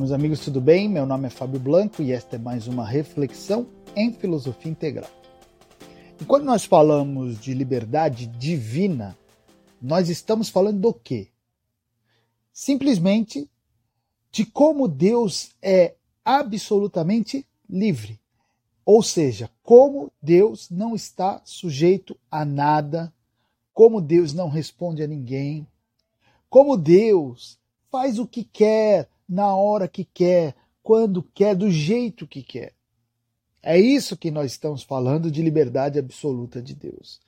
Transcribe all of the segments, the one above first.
meus amigos, tudo bem? Meu nome é Fábio Blanco e esta é mais uma reflexão em filosofia integral. E quando nós falamos de liberdade divina, nós estamos falando do quê? Simplesmente de como Deus é absolutamente livre. Ou seja, como Deus não está sujeito a nada, como Deus não responde a ninguém, como Deus faz o que quer, na hora que quer, quando quer, do jeito que quer. É isso que nós estamos falando de liberdade absoluta de Deus.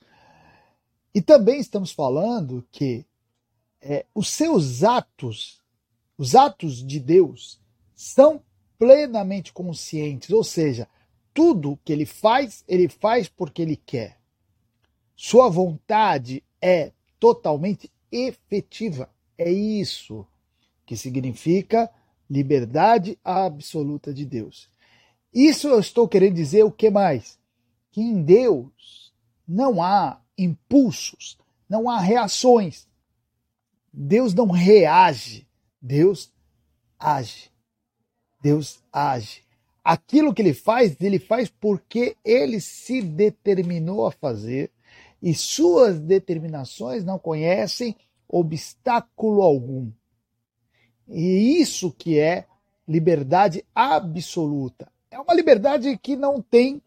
E também estamos falando que é, os seus atos, os atos de Deus, são plenamente conscientes, ou seja, tudo que ele faz, ele faz porque ele quer. Sua vontade é totalmente efetiva. É isso que significa liberdade absoluta de Deus. Isso eu estou querendo dizer o que mais? Que em Deus não há impulsos, não há reações. Deus não reage, Deus age. Deus age. Aquilo que ele faz, ele faz porque ele se determinou a fazer e suas determinações não conhecem obstáculo algum. E isso que é liberdade absoluta. É uma liberdade que não tem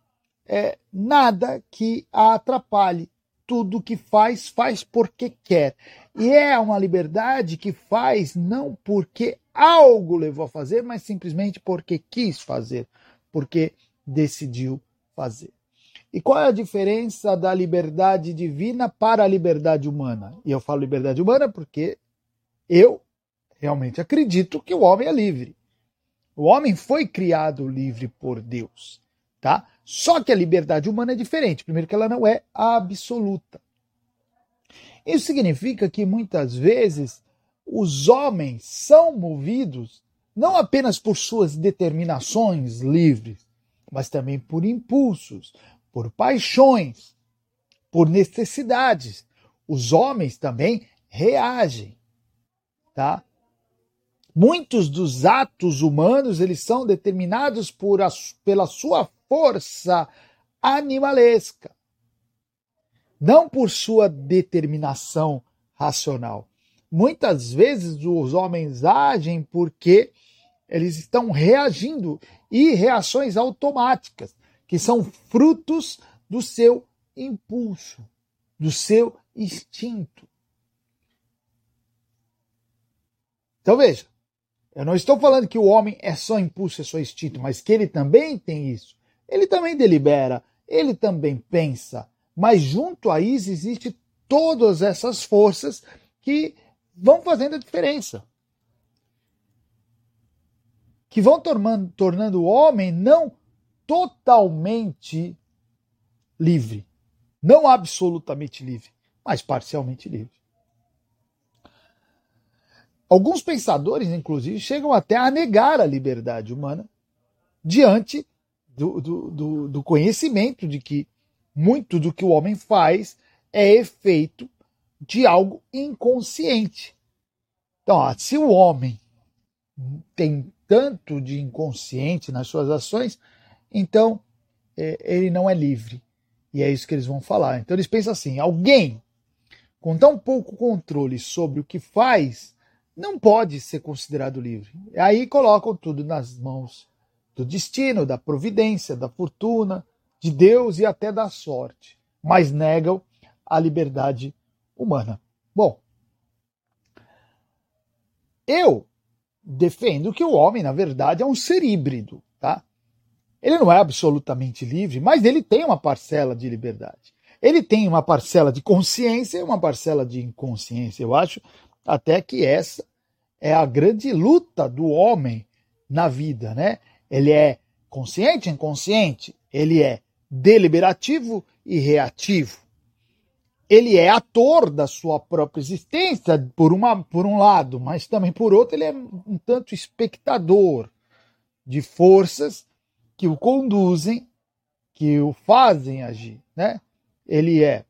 é, nada que a atrapalhe. Tudo que faz, faz porque quer. E é uma liberdade que faz não porque algo levou a fazer, mas simplesmente porque quis fazer, porque decidiu fazer. E qual é a diferença da liberdade divina para a liberdade humana? E eu falo liberdade humana porque eu realmente acredito que o homem é livre. O homem foi criado livre por Deus, tá? Só que a liberdade humana é diferente. Primeiro que ela não é absoluta. Isso significa que muitas vezes os homens são movidos não apenas por suas determinações livres, mas também por impulsos, por paixões, por necessidades. Os homens também reagem, tá? Muitos dos atos humanos eles são determinados por a, pela sua força animalesca, não por sua determinação racional. Muitas vezes os homens agem porque eles estão reagindo e reações automáticas, que são frutos do seu impulso, do seu instinto. Então veja, eu não estou falando que o homem é só impulso, é só instinto, mas que ele também tem isso. Ele também delibera, ele também pensa. Mas junto a isso existe todas essas forças que vão fazendo a diferença. Que vão tornando, tornando o homem não totalmente livre, não absolutamente livre, mas parcialmente livre. Alguns pensadores, inclusive, chegam até a negar a liberdade humana diante do, do, do, do conhecimento de que muito do que o homem faz é efeito de algo inconsciente. Então, ó, se o homem tem tanto de inconsciente nas suas ações, então é, ele não é livre. E é isso que eles vão falar. Então eles pensam assim: alguém com tão pouco controle sobre o que faz não pode ser considerado livre. Aí colocam tudo nas mãos do destino, da providência, da fortuna, de Deus e até da sorte, mas negam a liberdade humana. Bom, eu defendo que o homem, na verdade, é um ser híbrido, tá? Ele não é absolutamente livre, mas ele tem uma parcela de liberdade. Ele tem uma parcela de consciência e uma parcela de inconsciência. Eu acho até que essa é a grande luta do homem na vida, né? Ele é consciente inconsciente, ele é deliberativo e reativo. Ele é ator da sua própria existência, por, uma, por um lado, mas também por outro, ele é um tanto espectador de forças que o conduzem, que o fazem agir. Né? Ele é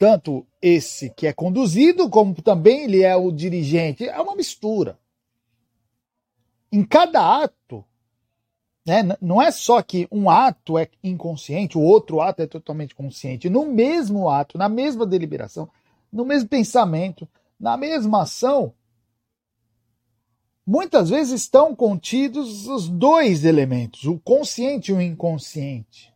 tanto esse que é conduzido, como também ele é o dirigente. É uma mistura. em cada ato, né, não é só que um ato é inconsciente, o outro ato é totalmente consciente. No mesmo ato, na mesma deliberação, no mesmo pensamento, na mesma ação, muitas vezes estão contidos os dois elementos, o consciente e o inconsciente.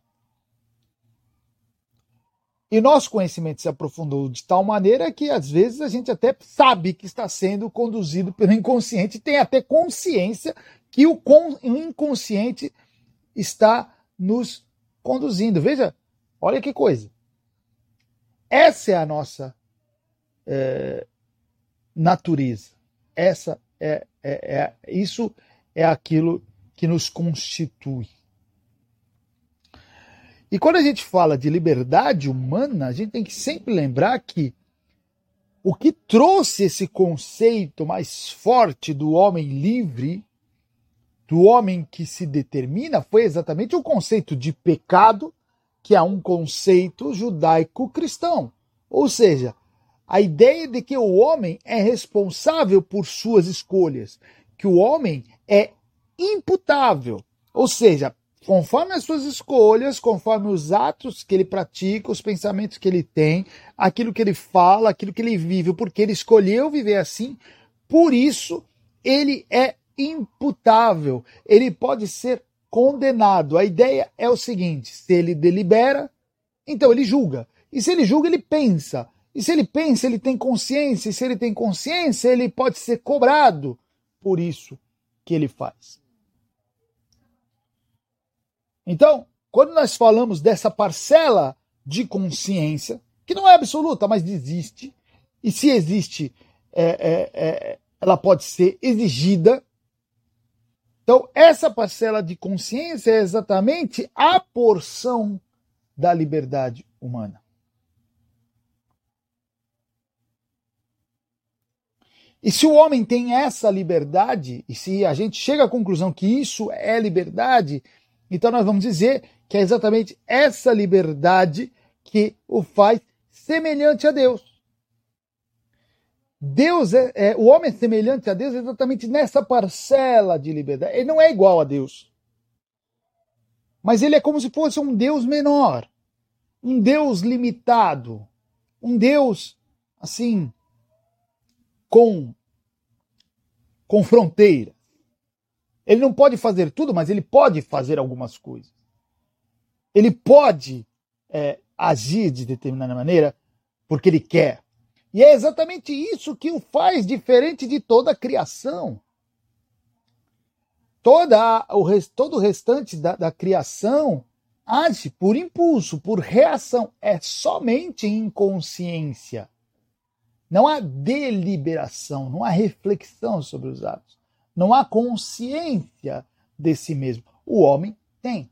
E nosso conhecimento se aprofundou de tal maneira que às vezes a gente até sabe que está sendo conduzido pelo inconsciente, tem até consciência que o, inconsciente está nos conduzindo. Veja, olha que coisa. Essa é a nossa é, natureza. Essa é, é, é, isso é aquilo que nos constitui. E quando a gente fala de liberdade humana, a gente tem que sempre lembrar que o que trouxe esse conceito mais forte do homem livre, do homem que se determina, foi exatamente o conceito de pecado, que é um conceito judaico-cristão. Ou seja, a ideia de que o homem é responsável por suas escolhas, que o homem é imputável, ou seja, conforme as suas escolhas, conforme os atos que ele pratica, os pensamentos que ele tem, aquilo que ele fala, aquilo que ele vive, porque ele escolheu viver assim, por isso ele é imputável, ele pode ser condenado. A ideia é o seguinte: se ele delibera, então ele julga. E se ele julga, ele pensa. E se ele pensa, ele tem consciência, e se ele tem consciência, ele pode ser cobrado por isso que ele faz. Então, quando nós falamos dessa parcela de consciência, que não é absoluta, mas existe, e se existe, é, é, é, ela pode ser exigida. Então, essa parcela de consciência é exatamente a porção da liberdade humana. E se o homem tem essa liberdade, e se a gente chega à conclusão que isso é liberdade, então nós vamos dizer que é exatamente essa liberdade que o faz semelhante a Deus. Deus é, é, o homem é semelhante a Deus exatamente nessa parcela de liberdade. Ele não é igual a Deus. Mas ele é como se fosse um Deus menor, um Deus limitado, um Deus assim com, com fronteira. Ele não pode fazer tudo, mas ele pode fazer algumas coisas. Ele pode é, agir de determinada maneira porque ele quer. E é exatamente isso que o faz diferente de toda a criação. Toda o, todo o restante da, da criação age por impulso, por reação. É somente inconsciência. Não há deliberação, não há reflexão sobre os atos. Não há consciência de si mesmo. O homem tem.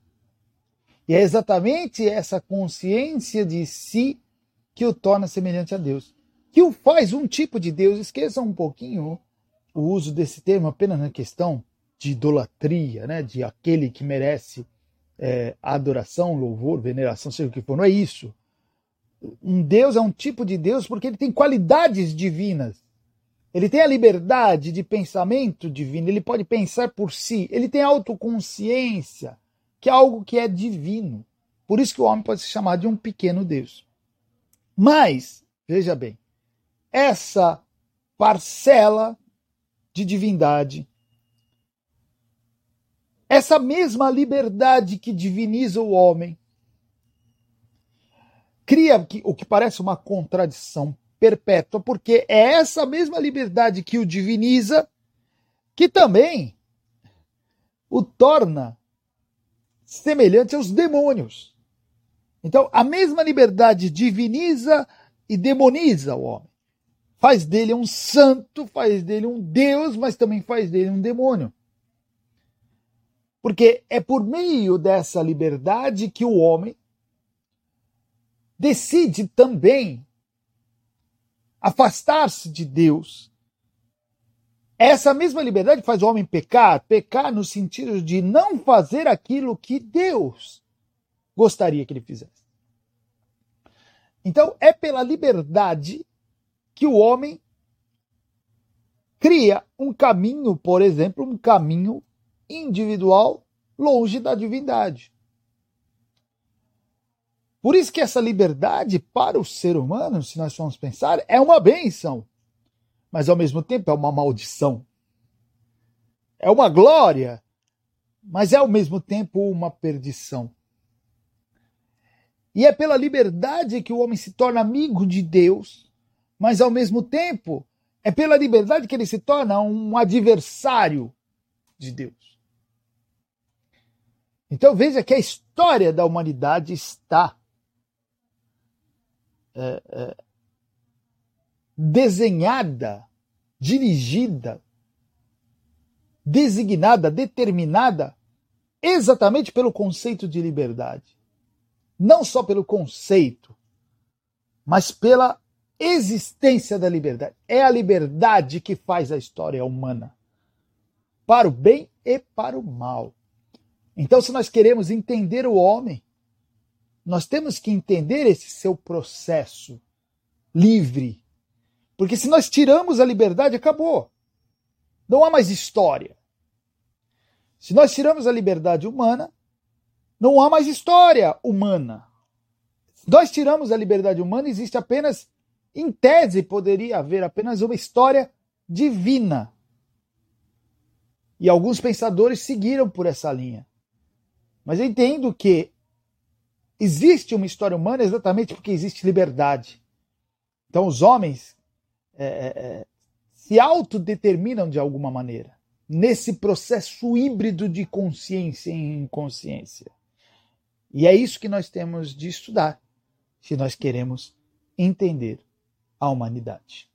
E é exatamente essa consciência de si que o torna semelhante a Deus. Que o faz um tipo de Deus. Esqueça um pouquinho o uso desse termo apenas na questão de idolatria, né? de aquele que merece é, adoração, louvor, veneração, seja o que for. Não é isso um Deus é um tipo de Deus porque ele tem qualidades divinas. Ele tem a liberdade de pensamento divino, ele pode pensar por si, ele tem autoconsciência, que é algo que é divino. Por isso que o homem pode se chamar de um pequeno Deus. Mas, veja bem, essa parcela de divindade, essa mesma liberdade que diviniza o homem, cria o que parece uma contradição perpétua, porque é essa mesma liberdade que o diviniza que também o torna semelhante aos demônios. Então, a mesma liberdade diviniza e demoniza o homem. Faz dele um santo, faz dele um Deus, mas também faz dele um demônio. Porque é por meio dessa liberdade que o homem decide também afastar-se de Deus. Essa mesma liberdade faz o homem pecar, pecar no sentido de não fazer aquilo que Deus gostaria que ele fizesse. Então, é pela liberdade que o homem cria um caminho, por exemplo, um caminho individual longe da divindade. Por isso que essa liberdade para o ser humano, se nós formos pensar, é uma benção, mas ao mesmo tempo é uma maldição. É uma glória, mas é ao mesmo tempo uma perdição. E é pela liberdade que o homem se torna amigo de Deus, mas ao mesmo tempo é pela liberdade que ele se torna um adversário de Deus. Então veja que a história da humanidade está desenhada, dirigida, designada, determinada exatamente pelo conceito de liberdade. Não só pelo conceito, mas pela existência da liberdade. É a liberdade que faz a história humana, para o bem e para o mal. Então, se nós queremos entender o homem, nós temos que entender esse seu processo livre. Porque se nós tiramos a liberdade, acabou. Não há mais história. Se nós tiramos a liberdade humana, não há mais história humana. Se nós tiramos a liberdade humana, existe apenas, em tese, poderia haver apenas uma história divina. E alguns pensadores seguiram por essa linha. Mas eu entendo que existe uma história humana exatamente porque existe liberdade. Então os homens é, é, é, se autodeterminam de alguma maneira nesse processo híbrido de consciência e inconsciência. E é isso que nós temos de estudar se nós queremos entender a humanidade.